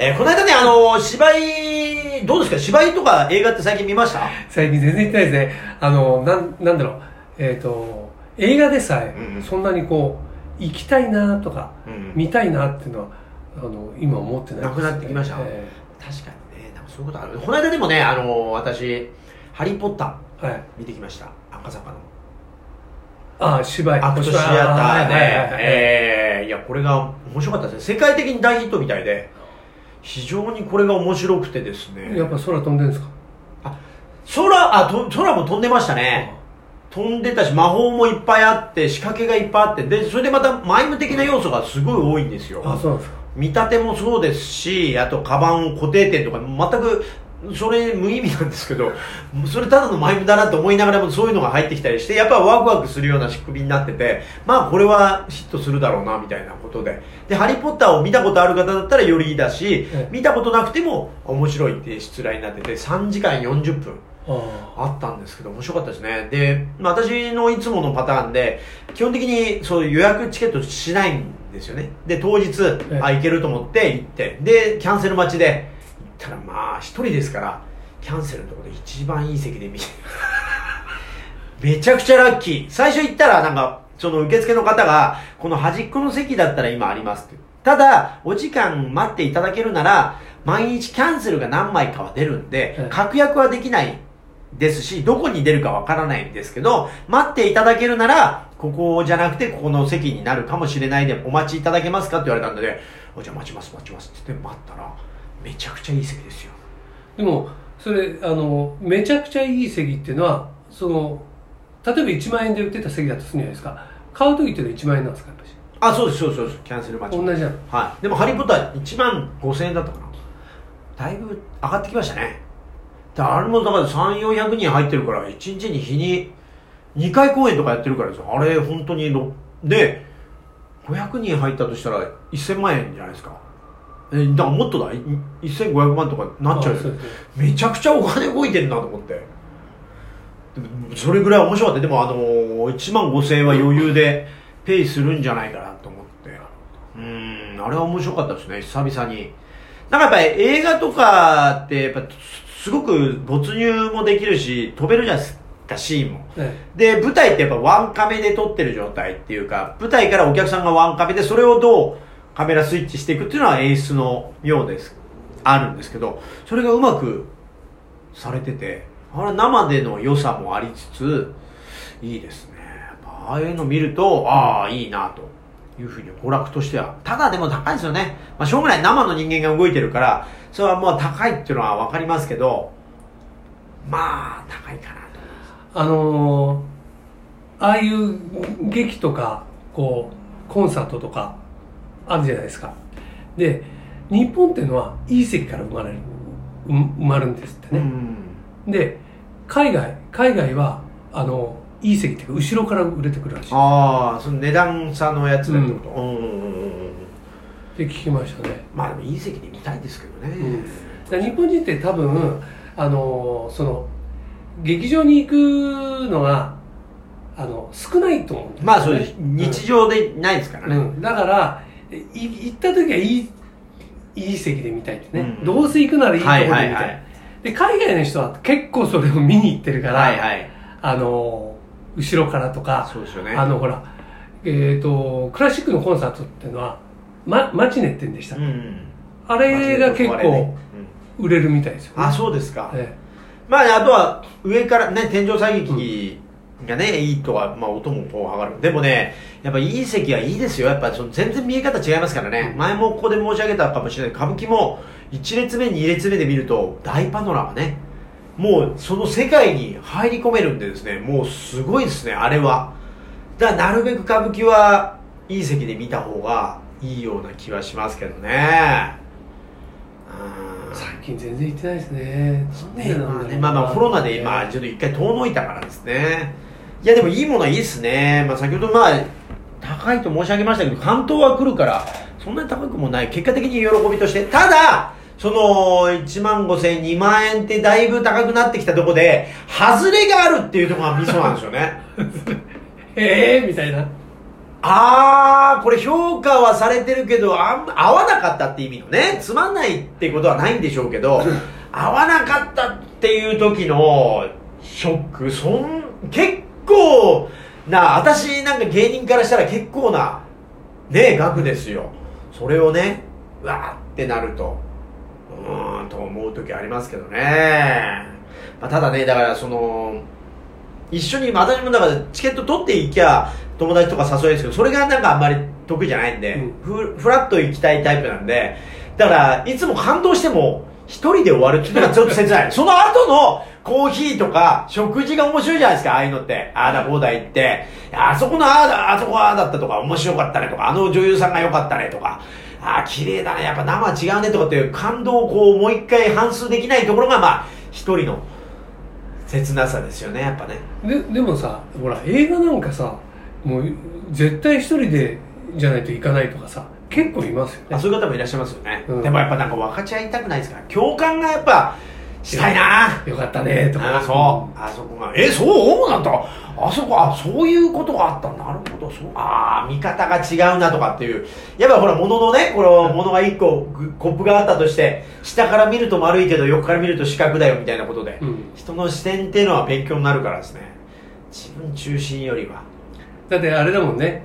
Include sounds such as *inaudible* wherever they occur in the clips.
えーこの間ね、あの芝居、どうですか？芝居とか映画って最近見ました？最近全然行ってないですね。あの、なん、なんだろう。えっ、と、映画でさえうん、そんなにこう、行きたいなとか、うん見たいなっていうのは、あの、今思ってないですなくなってきました？え確かにね、なんかそういうことある。この間でもね、あの私、ハリーポッタえはい。ー見てきました。赤坂の。あ、芝居。アクトシアターで、はいはいはいはいえー、いや、これが面白かったですね。世界的に大ヒットみたいで、非常にこれが面白くてですね。やっぱ空飛んでるんですか？空、あ、と空も飛んでましたね。飛んでたし、魔法もいっぱいあって、仕掛けがいっぱいあって、で、それでまたマイム的な要素がすごい多いんですよ。あ、そうなんですか。見立てもそうですし、あと、カバン固定点とか、全く、それ無意味なんですけど、それただのマイムだなと思いながらもそういうのが入ってきたりして、やっぱワクワクするような仕組みになってて、まあこれはヒットするだろうな、みたいなことで。で、ハリーポッターを見たことある方だったらよりいいだしええ、見たことなくても面白いっていう出題になってて、3時間40分。ああったんですけど、面白かったですね。で、まあ私のいつものパターンで、基本的にそう予約チケットしないんですよね。で、当日、えあ、行けると思って行って、で、キャンセル待ちで、たらまあ一人ですから、キャンセルのところで一番いい席で見て、*laughs* めちゃくちゃラッキー。最初行ったらなんか、その受付の方が、この端っこの席だったら今ありますって。ただ、お時間待っていただけるなら、毎日キャンセルが何枚かは出るんでええ、確約はできないですし、どこに出るかわからないんですけど、待っていただけるなら、ここじゃなくて、ここの席になるかもしれないで、お待ちいただけますかって言われたんで、おじゃあ待ちます、待ちますって言って待ったら、めちゃくちゃいい席ですよ。でも、それ、あの、めちゃくちゃいい席っていうのは、その、例えば1万円で売ってた席だとするんじゃないですか。買う時っていうのは1万円なんですか。あ、そうです、そうです、そうです。キャンセル待ち。同じなの。はい。でも、ハリーポッター1万5000円だったかな。だいぶ上がってきましたね。だあれもだから3、400人入ってるから、1日に日に2回公演とかやってるからですよ。あれ、本当にろ、で、500人入ったとしたら1000万円じゃないですか。え、だからもっとだ、い1500万とかなっちゃうよめちゃくちゃお金動いてるなと思って。それぐらい面白かった。でもあのー、1万5000円は余裕でペイするんじゃないかなと思って。うん、あれは面白かったですね、久々に。なんかやっぱり映画とかって、やっぱすごく没入もできるし、飛べるじゃないですか、シーンも。えで、舞台ってやっぱワンカメで撮ってる状態っていうか、舞台からお客さんがワンカメで、それをどうカメラスイッチしていくっていうのは演出のようです。あるんですけど、それがうまくされてて、あれ生での良さもありつつ、いいですね。ああいうの見ると、ああ、いいなと。いうふうに娯楽としては。ただでも高いですよね。まあ、しょうがない。生の人間が動いてるから、それはもう高いっていうのはわかりますけど、まあ、高いかなと。あのーああいう劇とか、こう、コンサートとか、あるじゃないですか。で、日本っていうのは、いい席から生まれる、う生まれるんですってね。うん。で、海外、海外は、あの、いい席っていうか、後ろから売れてくるらしい。っああ、その値段差のやつでってこと、うん、うんうんうんうんて聞きましたね。まあでもいい席で見たいですけどね。うん日本人って多分、あの、その、劇場に行くのが、あの、少ないと思うんだよねまあそうです。日常でないですからね。うん、だからい行った時はいいいい席で見たいってね、うんどうせ行くならいいところで見たい,、はいはいはい。で海外の人は結構それを見に行ってるから、はいはい。あの後ろからとかそうですよね。あのほらえっ、とクラシックのコンサートっていうのは、ま、マチネって言うんでした、うん。あれが結構売れるみたいですよ、あ、そうですか。えまあね、あとは上からね、天井射撃がね、いいとは、まあ音もこう上がる。でもね、やっぱいい席はいいですよ。やっぱその全然見え方違いますからね。前もここで申し上げたかもしれない。歌舞伎も1列目、2列目で見ると大パノラマね。もうその世界に入り込めるんでですね、もうすごいですね、あれは。だからなるべく歌舞伎はいい席で見た方がいいような気はしますけどね。うん近全然行ってないですねねまあねまあまあコロナでまあちょっと一回遠のいたからですねいやでもいいものはいいっすね、まあ、先ほどまあ高いと申し上げましたけど関東は来るからそんなに高くもない。結果的に喜びとして。ただその1万5千円2万円ってだいぶ高くなってきたところで外れがあるっていうところがミソなんですよね。*laughs* ええみたいな。あーこれ評価はされてるけどあん合わなかったって意味のねつまんないってことはないんでしょうけど *laughs* 合わなかったっていう時のショックそん結構な私なんか芸人からしたら結構なね額ですよ。それをねうわーってなるとうーんと思う時ありますけどね、まあ、ただねだからその一緒に私もだからチケット取っていきゃ友達とか誘えるんですけどそれがなんかあんまり得意じゃないんで、うん。フフラッと行きたいタイプなんでだからいつも感動しても一人で終わるっていうのがちょっと切ない。その後のコーヒーとか食事が面白いじゃないですかああいうのって。ああだこうだ言って。あそこのああだあそこああだったとか面白かったねとかあの女優さんが良かったねとか。ああ綺麗だね。やっぱ生違うねとかっていう感動をこうもう一回反数できないところがまあ一人の切なさですよねやっぱね。ででもさほら映画なんかさもう絶対一人でじゃないといかないとかさ結構いますよね。あそういう方もいらっしゃいますよね、うん。でもやっぱなんか分かち合いたくないですから。共感がやっぱしたいな。よかったね。とか。あそう。あそこがえそう？なんだあそこあそういうことがあったなるほど。そう。ああ見方が違うなとかっていう。やっぱほら物のねこの物が1個ぐコップがあったとして下から見ると丸いけど横から見ると四角だよみたいなことで、うん。人の視点っていうのは勉強になるからですね。自分中心よりは。だってあれだもんね。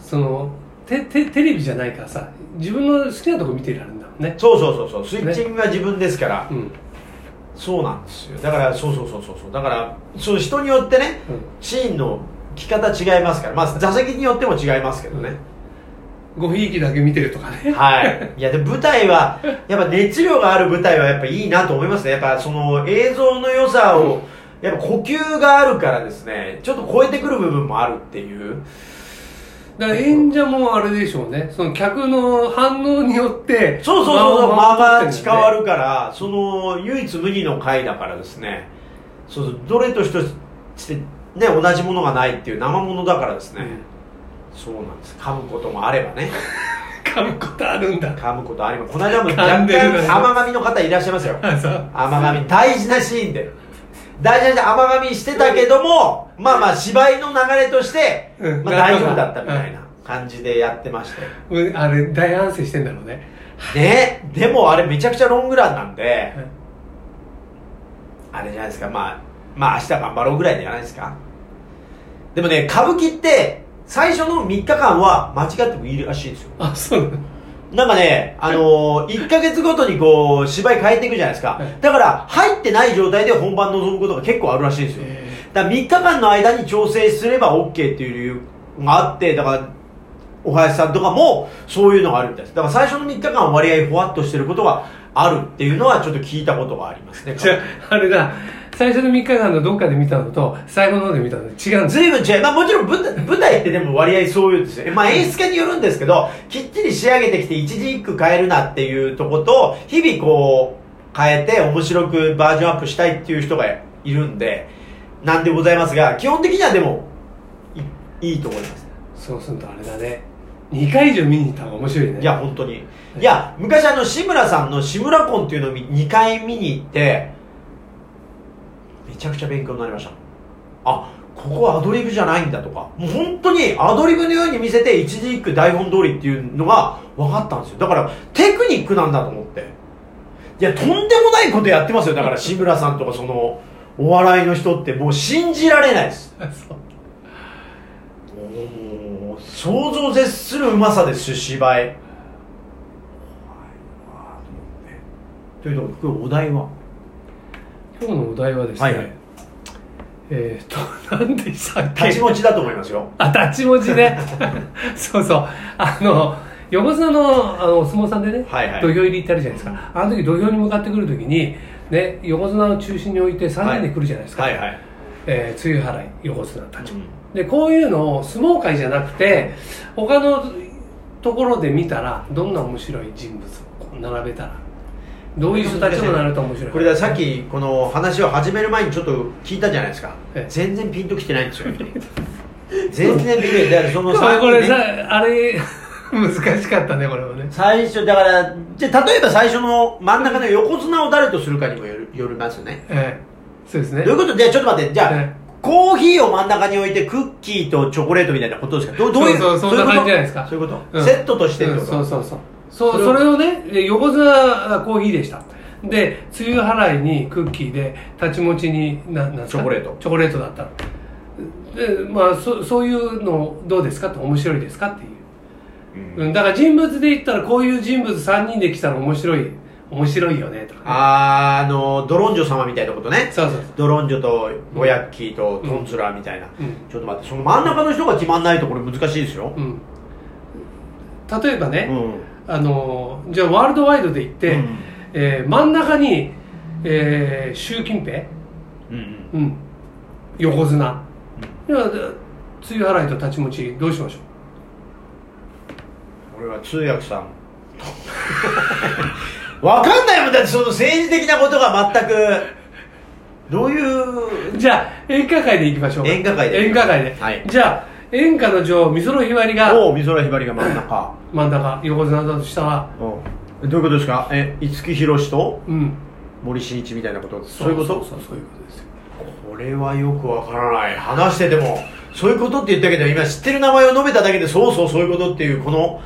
そのテテテレビじゃないからさ自分の好きなとこ見てられるんだもんね。そうそうそうそう。スイッチングは自分ですから、うんそうなんですよ。だからそうそうそうそうそう。だからそう人によってねうん。シーンの着方違いますから。まあ座席によっても違いますけどね、ごひいきだけ見てるとかね。はい。*laughs* いやで舞台はやっぱ熱量がある舞台はやっぱいいなと思いますね。やっぱその映像の良さをやっぱ呼吸があるからですね。ちょっと超えてくる部分もあるっていうだから演者もあれでしょうね。その客の反応によってそうそうそうそう。間がる近わるからその唯一無二の回だからですね。そうそう。どれとしてね同じものがないっていう生ものだからですね、そうなんです。噛むこともあればね。*laughs* 噛むことあるんだ。噛むことあります。この間も若干甘噛みの方いらっしゃいますよ。甘噛み大事なシーンで。大事なシーンで甘噛みしてたけどもまあまあ芝居の流れとして、うん。まあ、大丈夫だったみたいな感じでやってまして。うん。あれ大反省してんだろうね。ね。でもあれめちゃくちゃロングランなんで、あれじゃないですか。まあまあ明日頑張ろうぐらいじゃないですか。でもね歌舞伎って最初の3日間は間違ってもいいらしいですよ。あそう。なんかね、あのー、1ヶ月ごとにこう、芝居変えていくじゃないですか。はい。だから、入ってない状態で本番臨むことが結構あるらしいんですよ。から3日間の間に調整すれば OK っていう理由があって、だから、お林さんとかもそういうのがあるみたいです。だから最初の3日間は割合ふわっとしてることがあるっていうのはちょっと聞いたことがありますね。じゃああれだ最初の3日間のどっかで見たのと最後の方で見たので違うんですずいぶん違う。まあもちろん舞台舞台ってでも割合そういうんですよ。まあ演出家によるんですけど、きっちり仕上げてきて一字一句変えるなっていうとこと、日々こう変えて面白くバージョンアップしたいっていう人がいるんで、なんでございますが、基本的にはでもいいいと思います。そうするとあれだね2回以上見に行った方が面白いねいや、本当に。いや、昔あの、志村さんの志村コンっていうのを2回見に行って、めちゃくちゃ勉強になりました。あ、ここはアドリブじゃないんだとか、もう本当にアドリブのように見せて一字一句台本通りっていうのが分かったんですよ。だから、テクニックなんだと思って。いや、とんでもないことやってますよ。だから、志村さんとかその、お笑いの人ってもう信じられないです。あそうもう想像を絶するうまさですし芝居。というの今日お題は？今日のお題はですね、はいはい。えー、と何でしたっけ？立ち持ちだと思いますよ。あ立ち持ちね。*laughs* そうそう。あの横綱のあのお相撲さんでね、はいはい。土俵入りってあるじゃないですか。あの時土俵に向かってくる時に、ね、横綱を中心に置いて3人で来るじゃないですか、はい。はいえー、露払い横綱たち。も、うん。でこういうのを相撲界じゃなくて他のところで見たらどんな面白い人物を並べたらどういう人たちもなると面白い。これださっきこの話を始める前にちょっと聞いたじゃないですか。ええ。全然ピンときてないんですよ全然ピンときてないその *laughs* これさあれ *laughs* 難しかったねこれもね。最初だからじゃあ例えば最初の真ん中の横綱を誰とするかにもよるよりますよね。ええ。そうですね。どういうこと？じゃあちょっと待って。じゃあ、えコーヒーを真ん中に置いてクッキーとチョコレートみたいなことですか？どうどういう？そうそうそんないうこと？感じじゃないですか。そういうこと、うん。セットとしてってこと、うんそうそう。そうそうそれをねで横綱がコーヒーでした。で梅雨払いにクッキーでたちもちにななチョコレート。チョコレートだったでまあそそういうのどうですか？って面白いですか？っていう、うん、だから人物で言ったらこういう人物3人で来たら面白い面白いよねとかね。あーあのドロンジョ様みたいなことね。そうそうドロンジョとボヤッキーとトンツラーみたいな、うん。ちょっと待ってその真ん中の人が決まんないとこれ難しいですよ、うん、例えばね、うん。あのじゃあワールドワイドで言って、うん。えー真ん中に、えー習近平、うんうん、横綱、いやで梅雨払いと立ち持ちどうしましょ俺は通訳さんわかんないもんだってその政治的なことが全く。どういう？うじゃあ演歌界でいきましょうか。演歌界で。演歌界で、はい。じゃあ演歌の女王美空ひばりが。おお美空ひばりが真ん中。真ん中横綱だとしたら。う。んどういうことですか？え五木ひろしと？うん。森進一みたいなこと？そういうことそうそう。そういうこと？ですよこれはよくわからない。話しててもそういうことって言ったけど今知ってる名前を述べただけでそうそうそういうことっていうこの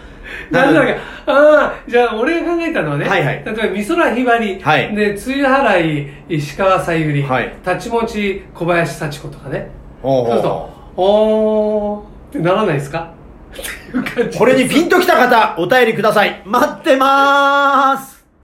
なんだっけああじゃあ俺が考えたのはね、はいはい。例えば美空ひばり、はい。で梅雨払い石川さゆり、はい。立ち持ち小林幸子とかね。ほうほう。そうするとおーってならないですか？*laughs* っていう感じこれにピンときた方お便りください。待ってまーす